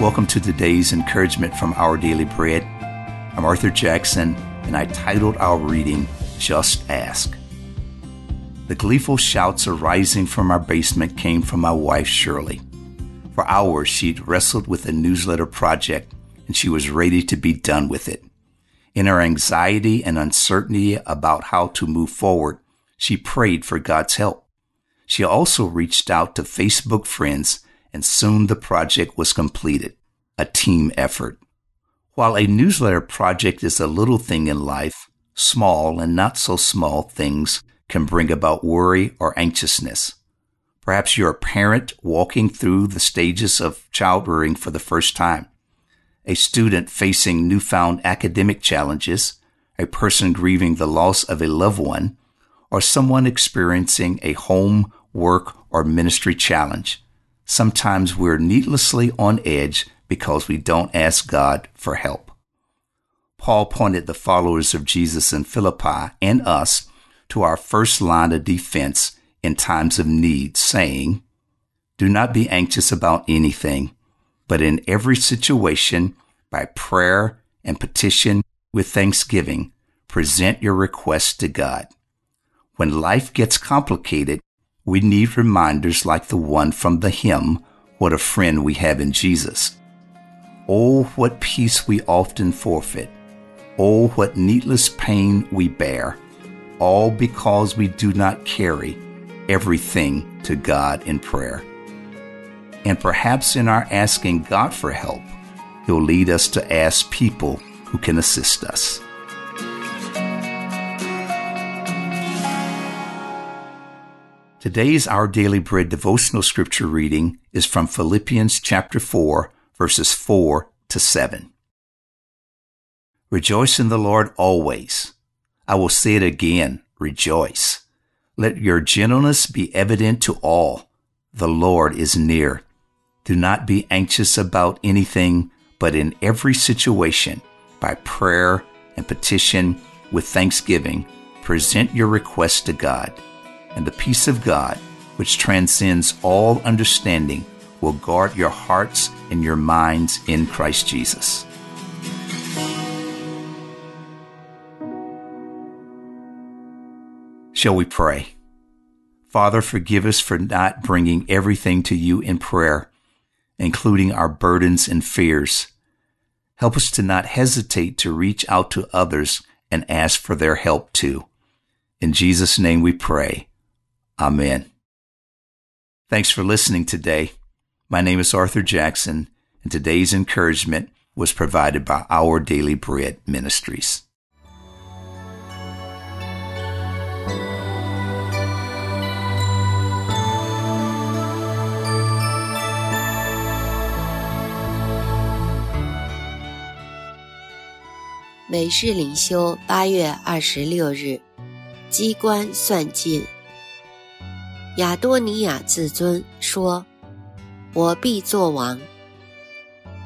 Welcome to today's encouragement from Our Daily Bread. I'm Arthur Jackson, and I titled our reading, Just Ask. The gleeful shouts arising from our basement came from my wife, Shirley. For hours, she'd wrestled with a newsletter project, and she was ready to be done with it. In her anxiety and uncertainty about how to move forward, she prayed for God's help. She also reached out to Facebook friends, and soon the project was completed, a team effort. While a newsletter project is a little thing in life, small and not so small things can bring about worry or anxiousness. Perhaps you're a parent walking through the stages of child rearing for the first time a student facing newfound academic challenges, a person grieving the loss of a loved one, or someone experiencing a home, work, or ministry challenge. Sometimes we're needlessly on edge because we don't ask God for help. Paul pointed the followers of Jesus in Philippi and us to our first line of defense in times of need, saying, Do not be anxious about anything but in every situation, by prayer and petition with thanksgiving, present your requests to God. When life gets complicated, we need reminders like the one from the hymn, What a Friend We Have in Jesus. Oh, what peace we often forfeit. Oh, what needless pain we bear, all because we do not carry everything to God in prayer and perhaps in our asking God for help, He'll lead us to ask people who can assist us. Today's Our Daily Bread devotional scripture reading is from Philippians chapter 4, verses 4 to 7. Rejoice in the Lord always. I will say it again, rejoice. Let your gentleness be evident to all. The Lord is near. Do not be anxious about anything, but in every situation, by prayer and petition with thanksgiving, present your requests to God. And the peace of God, which transcends all understanding, will guard your hearts and your minds in Christ Jesus. Shall we pray? Father, forgive us for not bringing everything to you in prayer including our burdens and fears. Help us to not hesitate to reach out to others and ask for their help too. In Jesus' name we pray. Amen. Thanks for listening today. My name is Arthur Jackson, and today's encouragement was provided by Our Daily Bread Ministries. 每日灵修，八月二十六日，机关算尽。亚多尼亚自尊说：“ ：“我必作王。”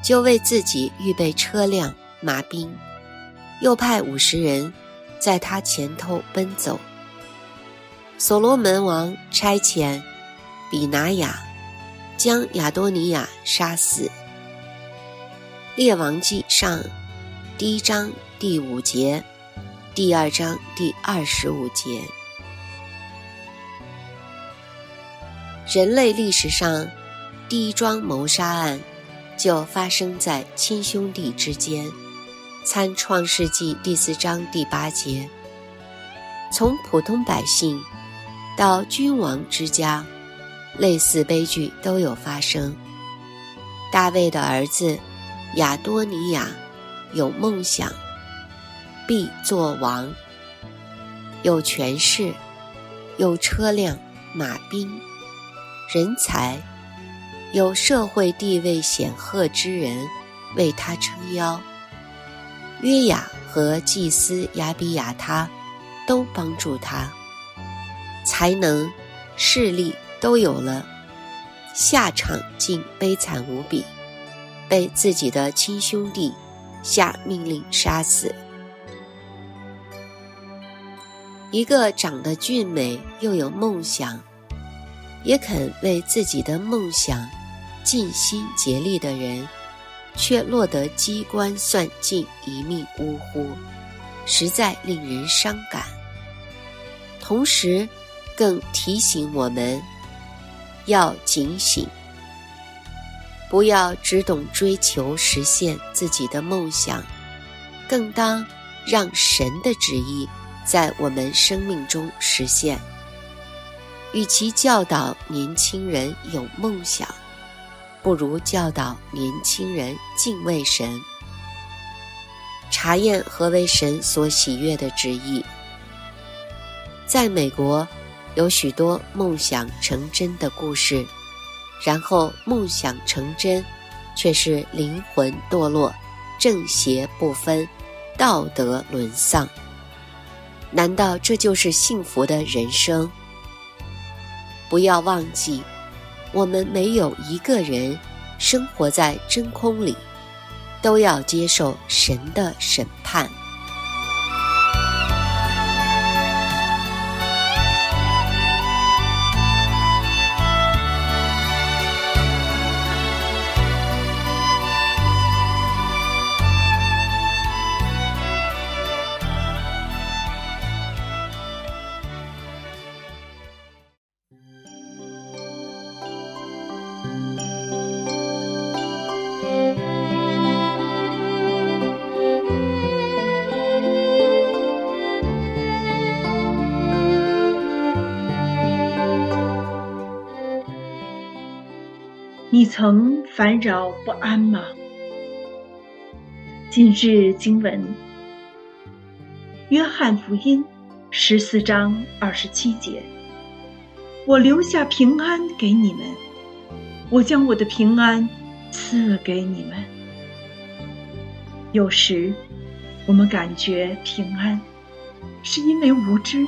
就为自己预备车辆、马兵，又派五十人在他前头奔走。所罗门王差遣比拿雅将亚多尼亚杀死。列王记上第一章。第五节，第二章第二十五节。人类历史上第一桩谋杀案就发生在亲兄弟之间，参《创世纪》第四章第八节。从普通百姓到君王之家，类似悲剧都有发生。大卫的儿子亚多尼亚有梦想。必做王，有权势，有车辆、马兵、人才，有社会地位显赫之人为他撑腰。约雅和祭司亚比亚他都帮助他，才能、势力都有了，下场竟悲惨无比，被自己的亲兄弟下命令杀死。一个长得俊美又有梦想，也肯为自己的梦想尽心竭力的人，却落得机关算尽，一命呜呼，实在令人伤感。同时，更提醒我们要警醒，不要只懂追求实现自己的梦想，更当让神的旨意在我们生命中实现。与其教导年轻人有梦想，不如教导年轻人敬畏神，查验何为神所喜悦的旨意。在美国，有许多梦想成真的故事，然后梦想成真，却是灵魂堕落，正邪不分，道德沦丧。难道这就是幸福的人生？不要忘记。我们没有一个人生活在真空里，都要接受神的审判。你曾烦扰不安吗？今日经文，《约翰福音》十四章二十七节：“我留下平安给你们，我将我的平安赐给你们。”有时，我们感觉平安，是因为无知；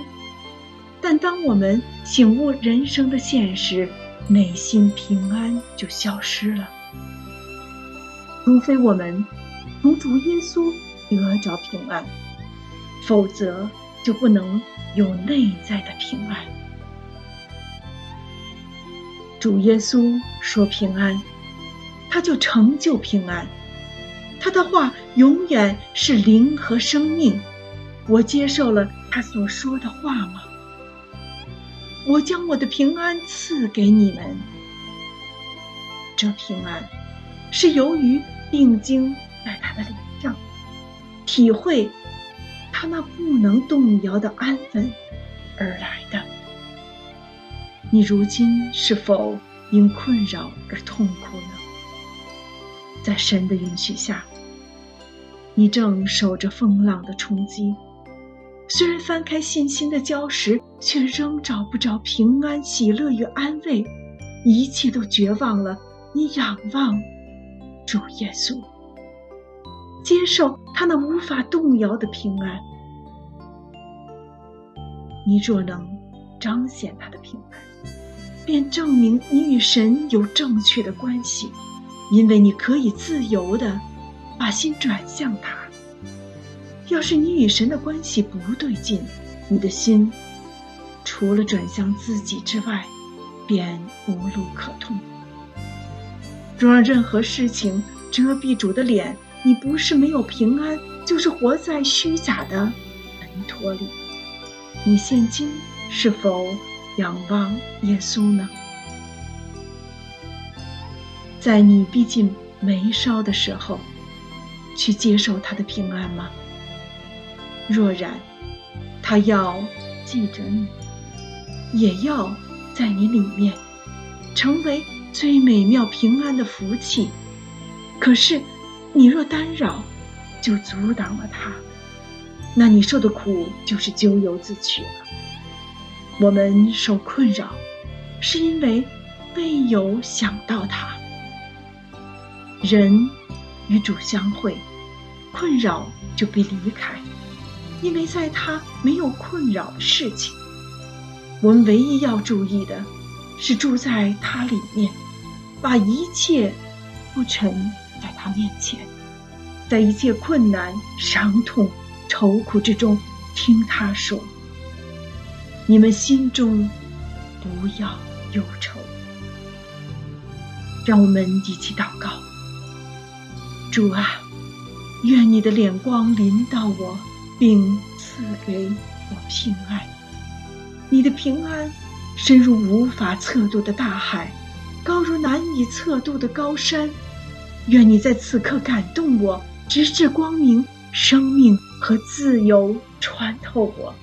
但当我们醒悟人生的现实，内心平安就消失了，除非我们从主耶稣得着平安，否则就不能有内在的平安。主耶稣说平安，他就成就平安，他的话永远是灵和生命。我接受了他所说的话吗？我将我的平安赐给你们。这平安，是由于定睛在他的脸上，体会他那不能动摇的安稳而来的。你如今是否因困扰而痛苦呢？在神的允许下，你正受着风浪的冲击。虽然翻开信心的礁石，却仍找不着平安、喜乐与安慰，一切都绝望了。你仰望主耶稣，接受他那无法动摇的平安。你若能彰显他的平安，便证明你与神有正确的关系，因为你可以自由的把心转向他。要是你与神的关系不对劲，你的心除了转向自己之外，便无路可通。若让任何事情遮蔽主的脸，你不是没有平安，就是活在虚假的门托里。你现今是否仰望耶稣呢？在你逼近眉梢的时候，去接受他的平安吗？若然，他要记着你，也要在你里面成为最美妙平安的福气。可是，你若干扰，就阻挡了他，那你受的苦就是咎由自取了。我们受困扰，是因为未有想到他。人与主相会，困扰就被离开。因为在他没有困扰的事情，我们唯一要注意的，是住在他里面，把一切不沉在他面前，在一切困难、伤痛、愁苦之中，听他说：“你们心中不要忧愁。”让我们一起祷告，主啊，愿你的脸光临到我，并赐给我平安。你的平安深入无法测度的大海，高如难以测度的高山。愿你在此刻感动我，直至光明、生命和自由穿透我。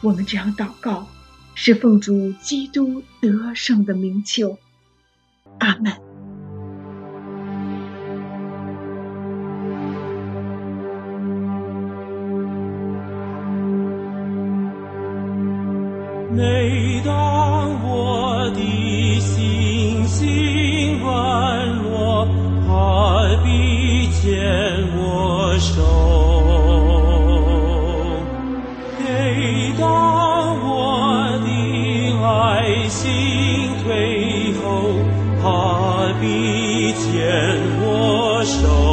我们这样祷告，是奉主基督得胜的名求。阿门。每当我的心心软弱，他必牵我手；每当我的爱心退后，他必牵我手。